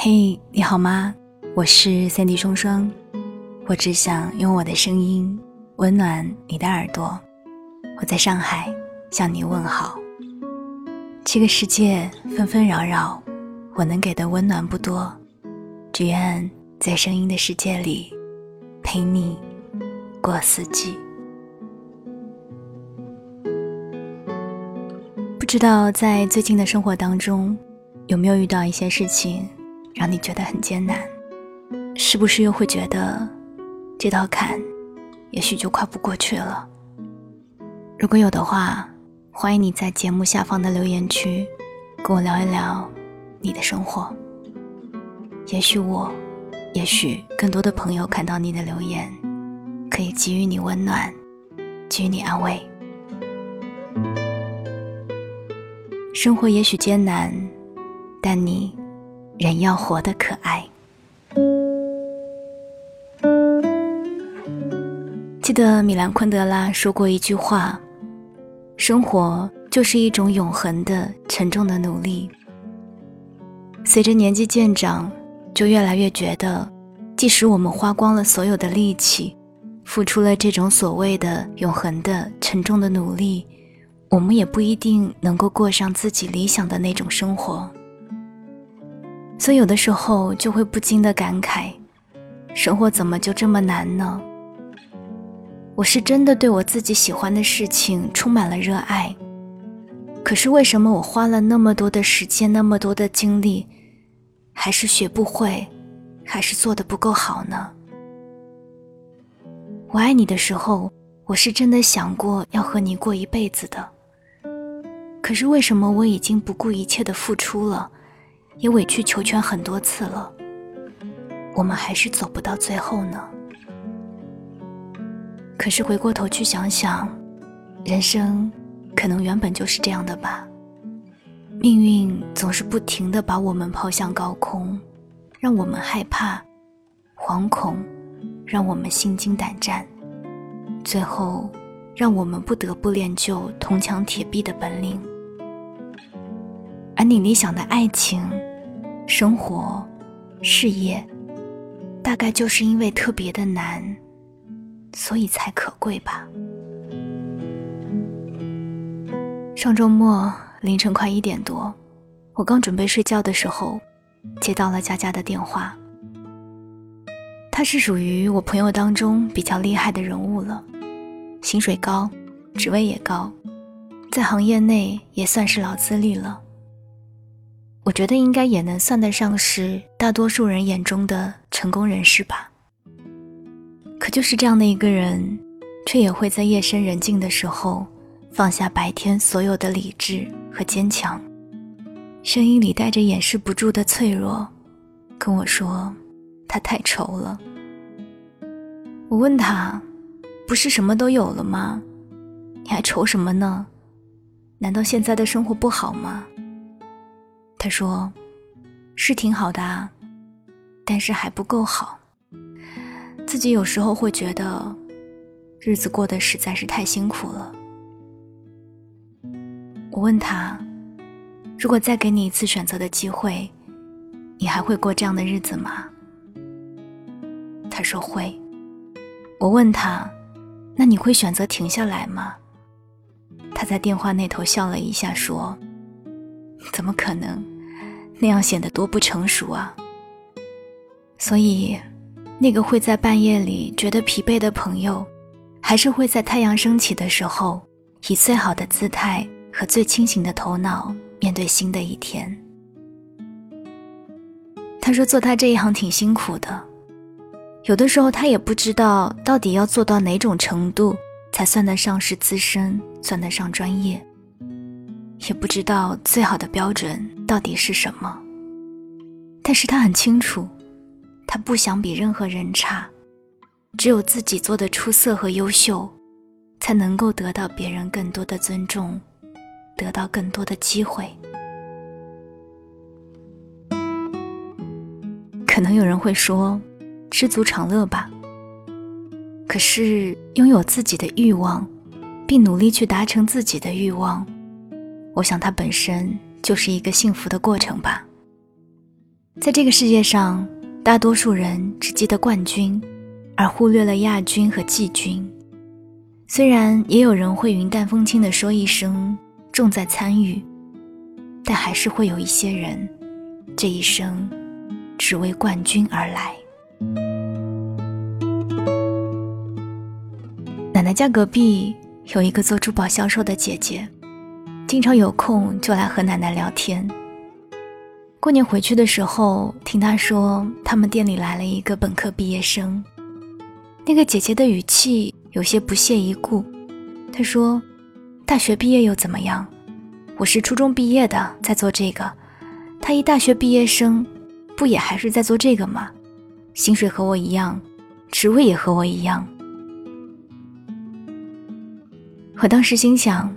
嘿，你好吗？我是三 D 双双，我只想用我的声音温暖你的耳朵。我在上海向你问好。这个世界纷纷扰扰，我能给的温暖不多，只愿在声音的世界里陪你过四季。不知道在最近的生活当中，有没有遇到一些事情？让你觉得很艰难，是不是又会觉得这道坎也许就跨不过去了？如果有的话，欢迎你在节目下方的留言区跟我聊一聊你的生活。也许我，也许更多的朋友看到你的留言，可以给予你温暖，给予你安慰。生活也许艰难，但你。人要活得可爱。记得米兰昆德拉说过一句话：“生活就是一种永恒的、沉重的努力。”随着年纪渐长，就越来越觉得，即使我们花光了所有的力气，付出了这种所谓的永恒的、沉重的努力，我们也不一定能够过上自己理想的那种生活。所以有的时候就会不禁的感慨，生活怎么就这么难呢？我是真的对我自己喜欢的事情充满了热爱，可是为什么我花了那么多的时间、那么多的精力，还是学不会，还是做的不够好呢？我爱你的时候，我是真的想过要和你过一辈子的，可是为什么我已经不顾一切的付出了？也委曲求全很多次了，我们还是走不到最后呢。可是回过头去想想，人生可能原本就是这样的吧。命运总是不停的把我们抛向高空，让我们害怕、惶恐，让我们心惊胆战，最后让我们不得不练就铜墙铁壁的本领。而你理想的爱情。生活、事业，大概就是因为特别的难，所以才可贵吧。上周末凌晨快一点多，我刚准备睡觉的时候，接到了佳佳的电话。他是属于我朋友当中比较厉害的人物了，薪水高，职位也高，在行业内也算是老资历了。我觉得应该也能算得上是大多数人眼中的成功人士吧。可就是这样的一个人，却也会在夜深人静的时候，放下白天所有的理智和坚强，声音里带着掩饰不住的脆弱，跟我说：“他太愁了。”我问他：“不是什么都有了吗？你还愁什么呢？难道现在的生活不好吗？”他说：“是挺好的啊，但是还不够好。自己有时候会觉得，日子过得实在是太辛苦了。”我问他：“如果再给你一次选择的机会，你还会过这样的日子吗？”他说：“会。”我问他：“那你会选择停下来吗？”他在电话那头笑了一下，说。怎么可能？那样显得多不成熟啊！所以，那个会在半夜里觉得疲惫的朋友，还是会在太阳升起的时候，以最好的姿态和最清醒的头脑面对新的一天。他说：“做他这一行挺辛苦的，有的时候他也不知道到底要做到哪种程度，才算得上是资深，算得上专业。”也不知道最好的标准到底是什么，但是他很清楚，他不想比任何人差，只有自己做的出色和优秀，才能够得到别人更多的尊重，得到更多的机会。可能有人会说，知足常乐吧。可是拥有自己的欲望，并努力去达成自己的欲望。我想，它本身就是一个幸福的过程吧。在这个世界上，大多数人只记得冠军，而忽略了亚军和季军。虽然也有人会云淡风轻地说一声“重在参与”，但还是会有一些人，这一生只为冠军而来。奶奶家隔壁有一个做珠宝销售的姐姐，经常有空就来和奶奶聊天。过年回去的时候，听她说他们店里来了一个本科毕业生。那个姐姐的语气有些不屑一顾，她说：“大学毕业又怎么样？我是初中毕业的，在做这个。他一大学毕业生，不也还是在做这个吗？薪水和我一样，职位也和我一样。”我当时心想：“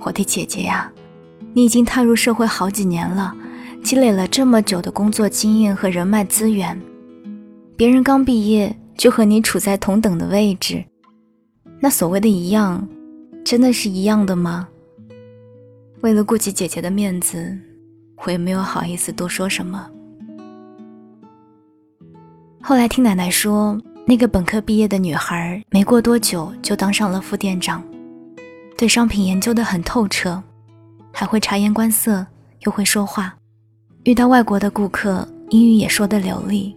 我的姐姐呀，你已经踏入社会好几年了。”积累了这么久的工作经验和人脉资源，别人刚毕业就和你处在同等的位置，那所谓的一样，真的是一样的吗？为了顾及姐姐的面子，我也没有好意思多说什么。后来听奶奶说，那个本科毕业的女孩没过多久就当上了副店长，对商品研究的很透彻，还会察言观色，又会说话。遇到外国的顾客，英语也说得流利。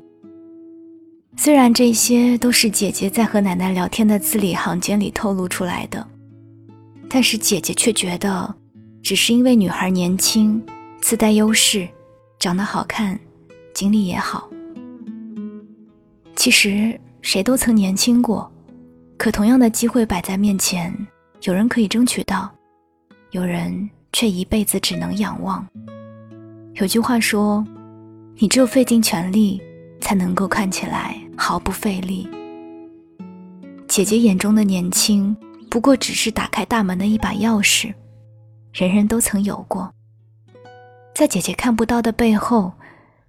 虽然这些都是姐姐在和奶奶聊天的字里行间里透露出来的，但是姐姐却觉得，只是因为女孩年轻，自带优势，长得好看，经历也好。其实谁都曾年轻过，可同样的机会摆在面前，有人可以争取到，有人却一辈子只能仰望。有句话说：“你只有费尽全力，才能够看起来毫不费力。”姐姐眼中的年轻，不过只是打开大门的一把钥匙，人人都曾有过。在姐姐看不到的背后，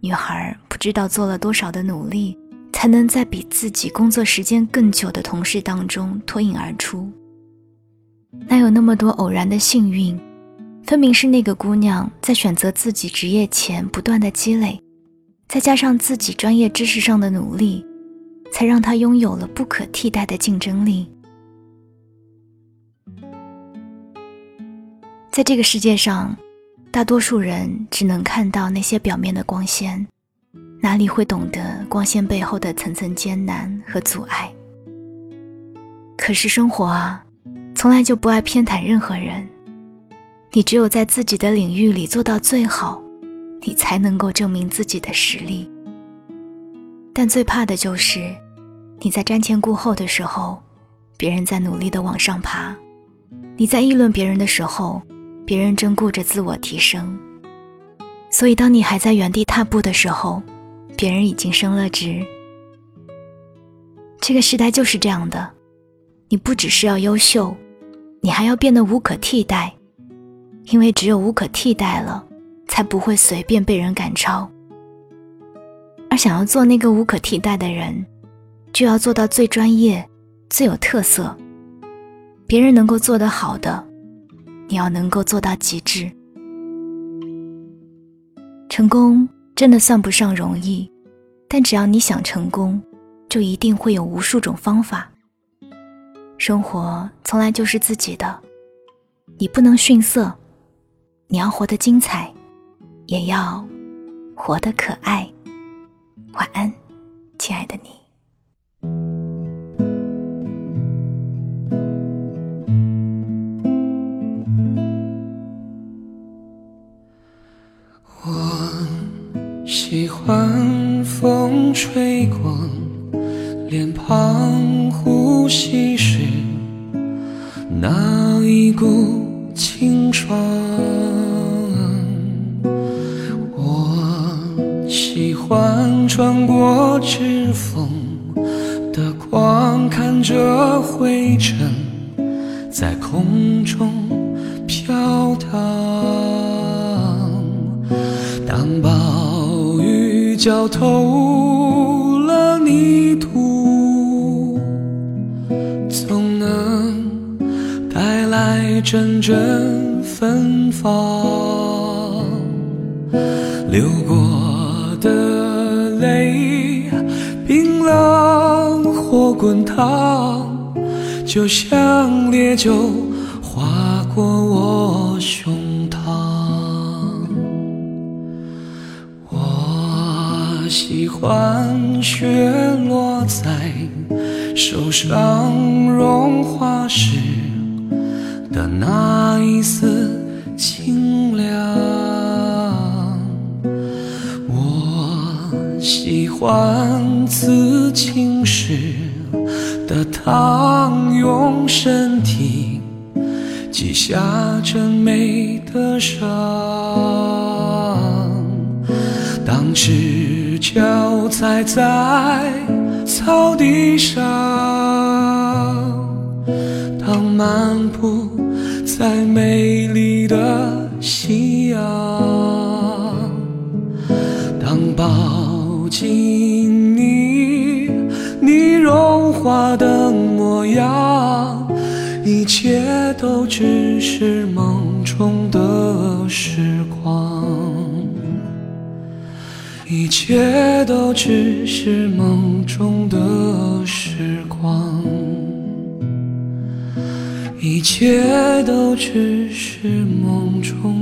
女孩不知道做了多少的努力，才能在比自己工作时间更久的同事当中脱颖而出。哪有那么多偶然的幸运？分明是那个姑娘在选择自己职业前不断的积累，再加上自己专业知识上的努力，才让她拥有了不可替代的竞争力。在这个世界上，大多数人只能看到那些表面的光鲜，哪里会懂得光鲜背后的层层艰难和阻碍？可是生活啊，从来就不爱偏袒任何人。你只有在自己的领域里做到最好，你才能够证明自己的实力。但最怕的就是，你在瞻前顾后的时候，别人在努力的往上爬；你在议论别人的时候，别人正顾着自我提升。所以，当你还在原地踏步的时候，别人已经升了职。这个时代就是这样的，你不只是要优秀，你还要变得无可替代。因为只有无可替代了，才不会随便被人赶超。而想要做那个无可替代的人，就要做到最专业、最有特色。别人能够做得好的，你要能够做到极致。成功真的算不上容易，但只要你想成功，就一定会有无数种方法。生活从来就是自己的，你不能逊色。你要活得精彩，也要活得可爱。晚安，亲爱的你。我喜欢风吹过脸庞，呼吸那一股。清爽，我喜欢穿过指缝的光，看着灰尘在空中飘荡。当暴雨浇透阵阵芬芳，流过的泪，冰冷或滚烫，就像烈酒划过我胸膛。我喜欢雪落在手上融化时的那一丝清凉。我喜欢刺青时的烫，用身体记下真美的伤。当赤脚踩在草地上，当漫步的模样，一切都只是梦中的时光。一切都只是梦中的时光，一切都只是梦中。